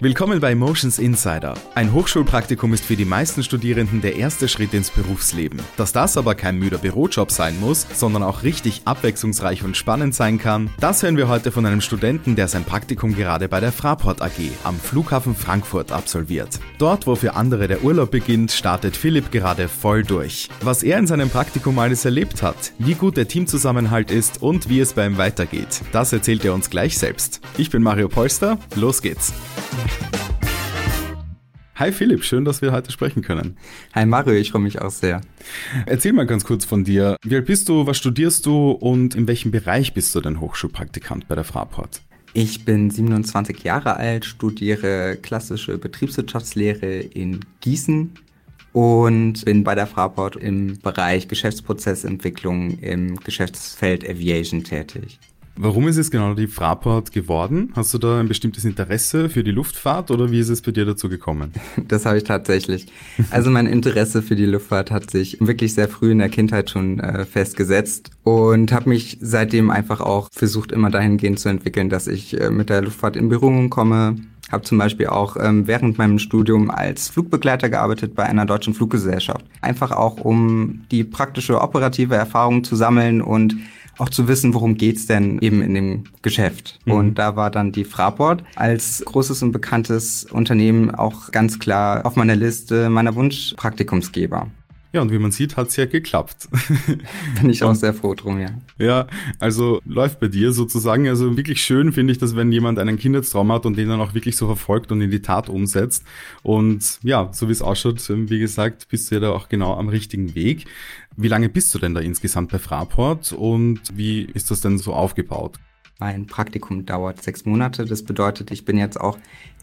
Willkommen bei Motions Insider. Ein Hochschulpraktikum ist für die meisten Studierenden der erste Schritt ins Berufsleben. Dass das aber kein müder Bürojob sein muss, sondern auch richtig abwechslungsreich und spannend sein kann, das hören wir heute von einem Studenten, der sein Praktikum gerade bei der Fraport AG am Flughafen Frankfurt absolviert. Dort, wo für andere der Urlaub beginnt, startet Philipp gerade voll durch. Was er in seinem Praktikum alles erlebt hat, wie gut der Teamzusammenhalt ist und wie es bei ihm weitergeht, das erzählt er uns gleich selbst. Ich bin Mario Polster, los geht's. Hi Philipp, schön, dass wir heute sprechen können. Hi Mario, ich freue mich auch sehr. Erzähl mal ganz kurz von dir. Wie alt bist du, was studierst du und in welchem Bereich bist du denn Hochschulpraktikant bei der Fraport? Ich bin 27 Jahre alt, studiere klassische Betriebswirtschaftslehre in Gießen und bin bei der Fraport im Bereich Geschäftsprozessentwicklung im Geschäftsfeld Aviation tätig. Warum ist es genau die Fraport geworden? Hast du da ein bestimmtes Interesse für die Luftfahrt oder wie ist es bei dir dazu gekommen? Das habe ich tatsächlich. Also mein Interesse für die Luftfahrt hat sich wirklich sehr früh in der Kindheit schon äh, festgesetzt und habe mich seitdem einfach auch versucht, immer dahingehend zu entwickeln, dass ich äh, mit der Luftfahrt in Berührung komme, habe zum Beispiel auch ähm, während meinem Studium als Flugbegleiter gearbeitet bei einer deutschen Fluggesellschaft. Einfach auch, um die praktische operative Erfahrung zu sammeln und auch zu wissen, worum geht's denn eben in dem Geschäft. Mhm. Und da war dann die Fraport als großes und bekanntes Unternehmen auch ganz klar auf meiner Liste meiner Wunschpraktikumsgeber. Ja, und wie man sieht, hat's ja geklappt. Bin ich auch sehr froh drum, ja. Ja, also läuft bei dir sozusagen. Also wirklich schön finde ich, dass wenn jemand einen Kindheitstraum hat und den dann auch wirklich so verfolgt und in die Tat umsetzt. Und ja, so wie es ausschaut, wie gesagt, bist du ja da auch genau am richtigen Weg. Wie lange bist du denn da insgesamt bei Fraport und wie ist das denn so aufgebaut? Mein Praktikum dauert sechs Monate. Das bedeutet, ich bin jetzt auch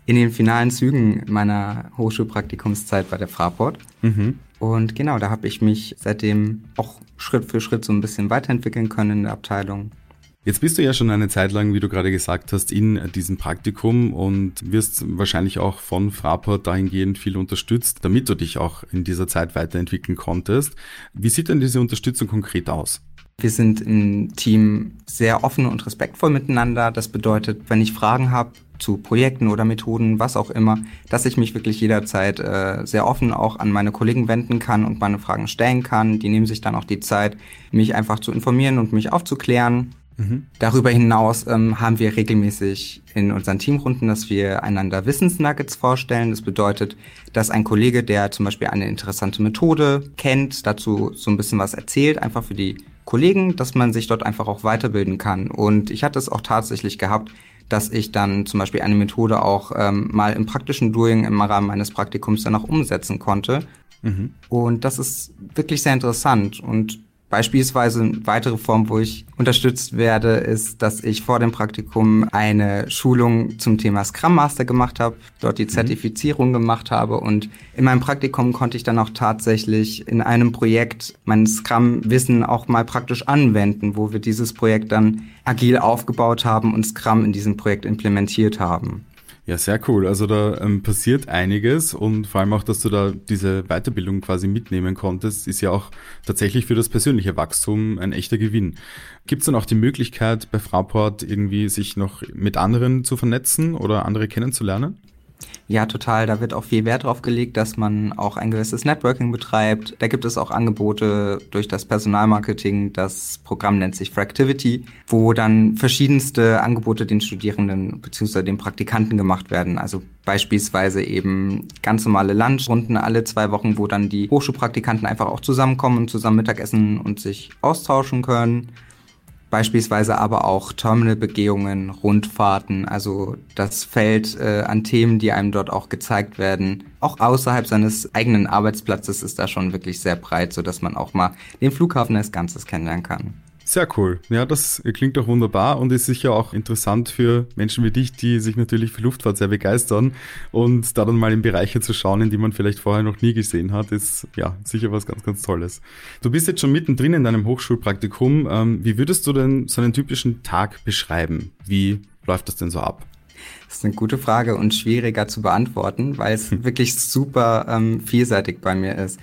in den finalen Zügen meiner Hochschulpraktikumszeit bei der Fraport. Mhm. Und genau, da habe ich mich seitdem auch Schritt für Schritt so ein bisschen weiterentwickeln können in der Abteilung. Jetzt bist du ja schon eine Zeit lang, wie du gerade gesagt hast, in diesem Praktikum und wirst wahrscheinlich auch von Fraport dahingehend viel unterstützt, damit du dich auch in dieser Zeit weiterentwickeln konntest. Wie sieht denn diese Unterstützung konkret aus? Wir sind im Team sehr offen und respektvoll miteinander. Das bedeutet, wenn ich Fragen habe zu Projekten oder Methoden, was auch immer, dass ich mich wirklich jederzeit äh, sehr offen auch an meine Kollegen wenden kann und meine Fragen stellen kann. Die nehmen sich dann auch die Zeit, mich einfach zu informieren und mich aufzuklären. Mhm. Darüber hinaus ähm, haben wir regelmäßig in unseren Teamrunden, dass wir einander Wissensnuggets vorstellen. Das bedeutet, dass ein Kollege, der zum Beispiel eine interessante Methode kennt, dazu so ein bisschen was erzählt, einfach für die Kollegen, dass man sich dort einfach auch weiterbilden kann. Und ich hatte es auch tatsächlich gehabt, dass ich dann zum Beispiel eine Methode auch ähm, mal im praktischen Doing im Rahmen meines Praktikums dann auch umsetzen konnte. Mhm. Und das ist wirklich sehr interessant. Und Beispielsweise eine weitere Form, wo ich unterstützt werde, ist, dass ich vor dem Praktikum eine Schulung zum Thema Scrum Master gemacht habe, dort die mhm. Zertifizierung gemacht habe und in meinem Praktikum konnte ich dann auch tatsächlich in einem Projekt mein Scrum-Wissen auch mal praktisch anwenden, wo wir dieses Projekt dann agil aufgebaut haben und Scrum in diesem Projekt implementiert haben. Ja, sehr cool. Also da ähm, passiert einiges und vor allem auch, dass du da diese Weiterbildung quasi mitnehmen konntest, ist ja auch tatsächlich für das persönliche Wachstum ein echter Gewinn. Gibt es dann auch die Möglichkeit bei Fraport irgendwie sich noch mit anderen zu vernetzen oder andere kennenzulernen? Ja, total. Da wird auch viel Wert drauf gelegt, dass man auch ein gewisses Networking betreibt. Da gibt es auch Angebote durch das Personalmarketing. Das Programm nennt sich Fractivity, wo dann verschiedenste Angebote den Studierenden bzw. den Praktikanten gemacht werden. Also beispielsweise eben ganz normale Lunchrunden alle zwei Wochen, wo dann die Hochschulpraktikanten einfach auch zusammenkommen und zusammen Mittagessen und sich austauschen können beispielsweise aber auch Terminalbegehungen, Rundfahrten, also das Feld äh, an Themen, die einem dort auch gezeigt werden. Auch außerhalb seines eigenen Arbeitsplatzes ist da schon wirklich sehr breit, so dass man auch mal den Flughafen als Ganzes kennenlernen kann. Sehr cool. Ja, das klingt doch wunderbar und ist sicher auch interessant für Menschen wie dich, die sich natürlich für Luftfahrt sehr begeistern. Und da dann mal in Bereiche zu schauen, in die man vielleicht vorher noch nie gesehen hat, ist ja sicher was ganz, ganz Tolles. Du bist jetzt schon mittendrin in deinem Hochschulpraktikum. Ähm, wie würdest du denn so einen typischen Tag beschreiben? Wie läuft das denn so ab? Das ist eine gute Frage und schwieriger zu beantworten, weil es hm. wirklich super ähm, vielseitig bei mir ist.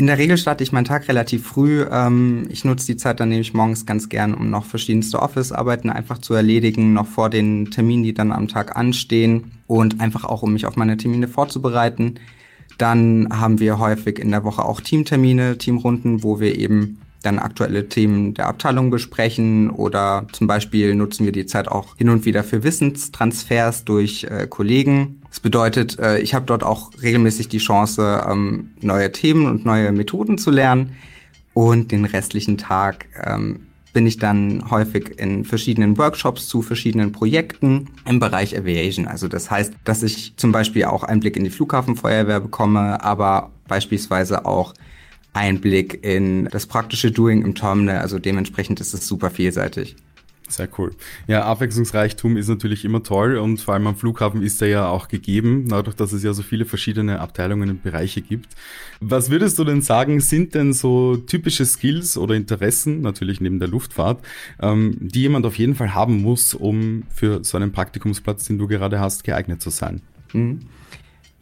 In der Regel starte ich meinen Tag relativ früh. Ähm, ich nutze die Zeit dann nämlich morgens ganz gern, um noch verschiedenste Office-Arbeiten einfach zu erledigen, noch vor den Terminen, die dann am Tag anstehen und einfach auch, um mich auf meine Termine vorzubereiten. Dann haben wir häufig in der Woche auch Teamtermine, Teamrunden, wo wir eben dann aktuelle Themen der Abteilung besprechen oder zum Beispiel nutzen wir die Zeit auch hin und wieder für Wissenstransfers durch äh, Kollegen. Das bedeutet, äh, ich habe dort auch regelmäßig die Chance, ähm, neue Themen und neue Methoden zu lernen und den restlichen Tag ähm, bin ich dann häufig in verschiedenen Workshops zu verschiedenen Projekten im Bereich Aviation. Also das heißt, dass ich zum Beispiel auch Einblick in die Flughafenfeuerwehr bekomme, aber beispielsweise auch Einblick in das praktische Doing im Terminal. Also dementsprechend ist es super vielseitig. Sehr cool. Ja, Abwechslungsreichtum ist natürlich immer toll und vor allem am Flughafen ist er ja auch gegeben, dadurch, dass es ja so viele verschiedene Abteilungen und Bereiche gibt. Was würdest du denn sagen, sind denn so typische Skills oder Interessen, natürlich neben der Luftfahrt, ähm, die jemand auf jeden Fall haben muss, um für so einen Praktikumsplatz, den du gerade hast, geeignet zu sein? Mhm.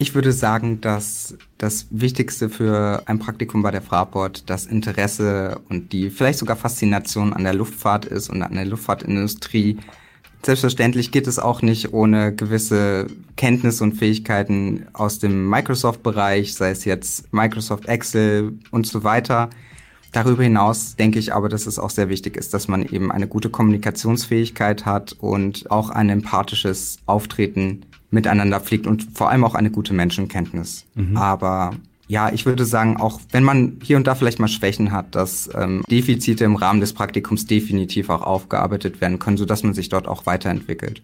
Ich würde sagen, dass das Wichtigste für ein Praktikum bei der Fraport das Interesse und die vielleicht sogar Faszination an der Luftfahrt ist und an der Luftfahrtindustrie. Selbstverständlich geht es auch nicht ohne gewisse Kenntnisse und Fähigkeiten aus dem Microsoft-Bereich, sei es jetzt Microsoft Excel und so weiter. Darüber hinaus denke ich aber, dass es auch sehr wichtig ist, dass man eben eine gute Kommunikationsfähigkeit hat und auch ein empathisches Auftreten miteinander pflegt und vor allem auch eine gute Menschenkenntnis. Mhm. Aber ja, ich würde sagen, auch wenn man hier und da vielleicht mal Schwächen hat, dass ähm, Defizite im Rahmen des Praktikums definitiv auch aufgearbeitet werden können, sodass man sich dort auch weiterentwickelt.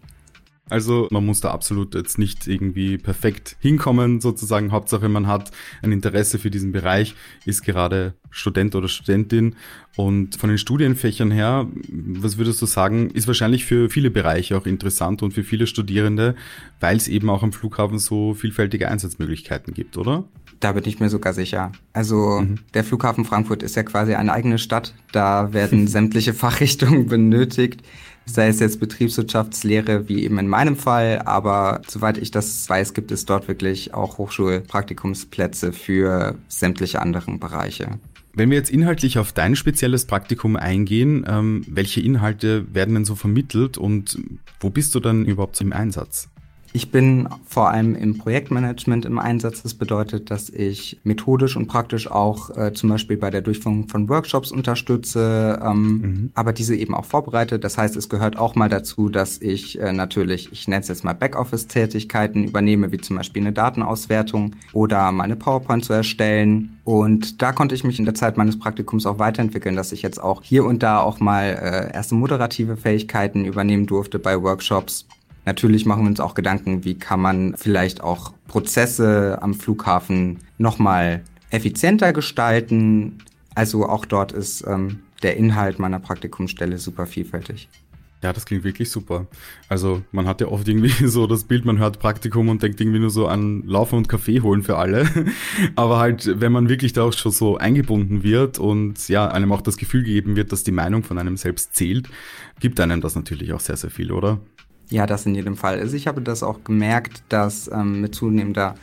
Also man muss da absolut jetzt nicht irgendwie perfekt hinkommen, sozusagen. Hauptsache man hat ein Interesse für diesen Bereich, ist gerade Student oder Studentin. Und von den Studienfächern her, was würdest du sagen, ist wahrscheinlich für viele Bereiche auch interessant und für viele Studierende, weil es eben auch am Flughafen so vielfältige Einsatzmöglichkeiten gibt, oder? Da bin ich mir sogar sicher. Also mhm. der Flughafen Frankfurt ist ja quasi eine eigene Stadt. Da werden sämtliche Fachrichtungen benötigt sei es jetzt Betriebswirtschaftslehre wie eben in meinem Fall, aber soweit ich das weiß, gibt es dort wirklich auch Hochschulpraktikumsplätze für sämtliche anderen Bereiche. Wenn wir jetzt inhaltlich auf dein spezielles Praktikum eingehen, ähm, welche Inhalte werden denn so vermittelt und wo bist du dann überhaupt im Einsatz? Ich bin vor allem im Projektmanagement im Einsatz. Das bedeutet, dass ich methodisch und praktisch auch äh, zum Beispiel bei der Durchführung von Workshops unterstütze, ähm, mhm. aber diese eben auch vorbereite. Das heißt, es gehört auch mal dazu, dass ich äh, natürlich, ich nenne es jetzt mal Backoffice-Tätigkeiten übernehme, wie zum Beispiel eine Datenauswertung oder meine PowerPoint zu erstellen. Und da konnte ich mich in der Zeit meines Praktikums auch weiterentwickeln, dass ich jetzt auch hier und da auch mal äh, erste moderative Fähigkeiten übernehmen durfte bei Workshops Natürlich machen wir uns auch Gedanken, wie kann man vielleicht auch Prozesse am Flughafen nochmal effizienter gestalten. Also auch dort ist ähm, der Inhalt meiner Praktikumsstelle super vielfältig. Ja, das klingt wirklich super. Also man hat ja oft irgendwie so das Bild, man hört Praktikum und denkt irgendwie nur so an Laufen und Kaffee holen für alle. Aber halt, wenn man wirklich da auch schon so eingebunden wird und ja, einem auch das Gefühl gegeben wird, dass die Meinung von einem selbst zählt, gibt einem das natürlich auch sehr, sehr viel, oder? Ja, das in jedem Fall. Also ich habe das auch gemerkt, dass ähm, mit zunehmender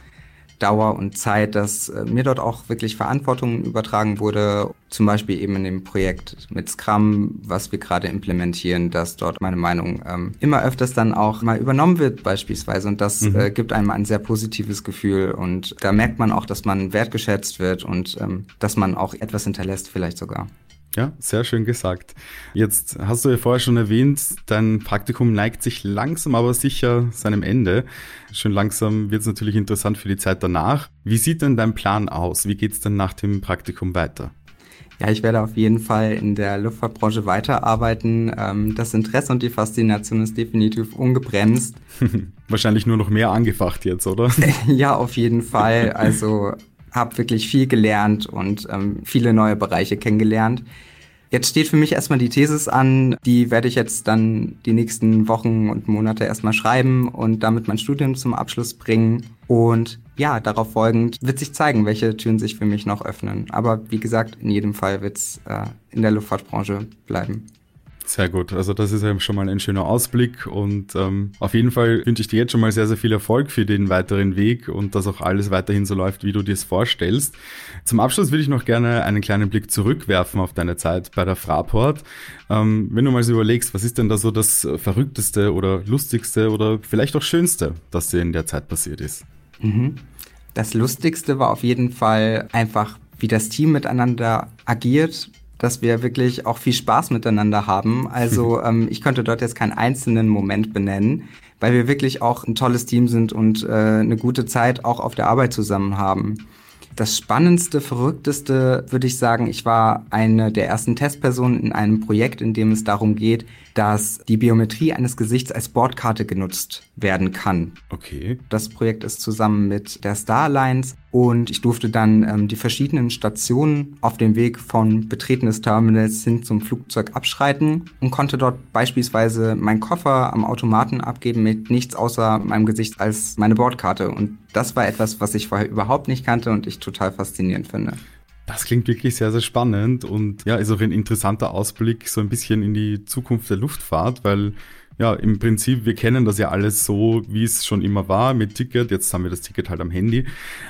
Dauer und Zeit, dass äh, mir dort auch wirklich Verantwortung übertragen wurde. Zum Beispiel eben in dem Projekt mit Scrum, was wir gerade implementieren, dass dort meine Meinung ähm, immer öfters dann auch mal übernommen wird beispielsweise. Und das mhm. äh, gibt einem ein sehr positives Gefühl. Und da merkt man auch, dass man wertgeschätzt wird und ähm, dass man auch etwas hinterlässt vielleicht sogar. Ja, sehr schön gesagt. Jetzt hast du ja vorher schon erwähnt, dein Praktikum neigt sich langsam, aber sicher seinem Ende. Schön langsam wird es natürlich interessant für die Zeit danach. Wie sieht denn dein Plan aus? Wie geht es denn nach dem Praktikum weiter? Ja, ich werde auf jeden Fall in der Luftfahrtbranche weiterarbeiten. Ähm, das Interesse und die Faszination ist definitiv ungebremst. Wahrscheinlich nur noch mehr angefacht jetzt, oder? ja, auf jeden Fall. Also habe wirklich viel gelernt und ähm, viele neue Bereiche kennengelernt. Jetzt steht für mich erstmal die Thesis an, die werde ich jetzt dann die nächsten Wochen und Monate erstmal schreiben und damit mein Studium zum Abschluss bringen. Und ja, darauf folgend wird sich zeigen, welche Türen sich für mich noch öffnen. Aber wie gesagt, in jedem Fall wird es äh, in der Luftfahrtbranche bleiben. Sehr gut. Also das ist ja schon mal ein schöner Ausblick und ähm, auf jeden Fall wünsche ich dir jetzt schon mal sehr, sehr viel Erfolg für den weiteren Weg und dass auch alles weiterhin so läuft, wie du dir es vorstellst. Zum Abschluss würde ich noch gerne einen kleinen Blick zurückwerfen auf deine Zeit bei der Fraport. Ähm, wenn du mal so überlegst, was ist denn da so das Verrückteste oder Lustigste oder vielleicht auch Schönste, das dir in der Zeit passiert ist? Mhm. Das Lustigste war auf jeden Fall einfach, wie das Team miteinander agiert, dass wir wirklich auch viel Spaß miteinander haben. Also ähm, ich könnte dort jetzt keinen einzelnen Moment benennen, weil wir wirklich auch ein tolles Team sind und äh, eine gute Zeit auch auf der Arbeit zusammen haben. Das spannendste, verrückteste würde ich sagen, ich war eine der ersten Testpersonen in einem Projekt, in dem es darum geht, dass die Biometrie eines Gesichts als Bordkarte genutzt werden kann. Okay. Das Projekt ist zusammen mit der Star Alliance und ich durfte dann ähm, die verschiedenen Stationen auf dem Weg von Betreten des Terminals hin zum Flugzeug abschreiten und konnte dort beispielsweise meinen Koffer am Automaten abgeben mit nichts außer meinem Gesicht als meine Bordkarte. Und das war etwas, was ich vorher überhaupt nicht kannte und ich total faszinierend finde. Das klingt wirklich sehr, sehr spannend und ja, ist auch ein interessanter Ausblick so ein bisschen in die Zukunft der Luftfahrt, weil ja, im Prinzip, wir kennen das ja alles so, wie es schon immer war mit Ticket. Jetzt haben wir das Ticket halt am Handy.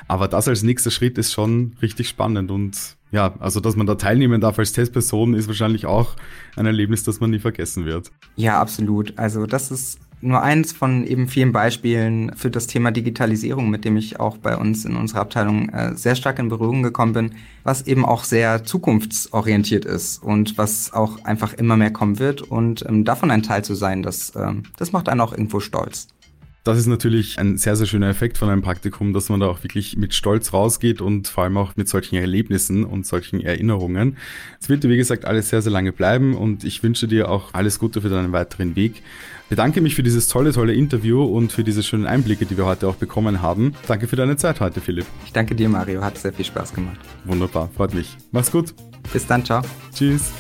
Aber das als nächster Schritt ist schon richtig spannend und ja, also dass man da teilnehmen darf als Testperson ist wahrscheinlich auch ein Erlebnis, das man nie vergessen wird. Ja, absolut. Also das ist nur eins von eben vielen Beispielen für das Thema Digitalisierung, mit dem ich auch bei uns in unserer Abteilung äh, sehr stark in Berührung gekommen bin, was eben auch sehr zukunftsorientiert ist und was auch einfach immer mehr kommen wird. Und ähm, davon ein Teil zu sein, das, ähm, das macht einen auch irgendwo stolz. Das ist natürlich ein sehr, sehr schöner Effekt von einem Praktikum, dass man da auch wirklich mit Stolz rausgeht und vor allem auch mit solchen Erlebnissen und solchen Erinnerungen. Es wird, wie gesagt, alles sehr, sehr lange bleiben und ich wünsche dir auch alles Gute für deinen weiteren Weg. Bedanke mich für dieses tolle, tolle Interview und für diese schönen Einblicke, die wir heute auch bekommen haben. Danke für deine Zeit heute, Philipp. Ich danke dir, Mario. Hat sehr viel Spaß gemacht. Wunderbar, freut mich. Mach's gut. Bis dann, ciao. Tschüss.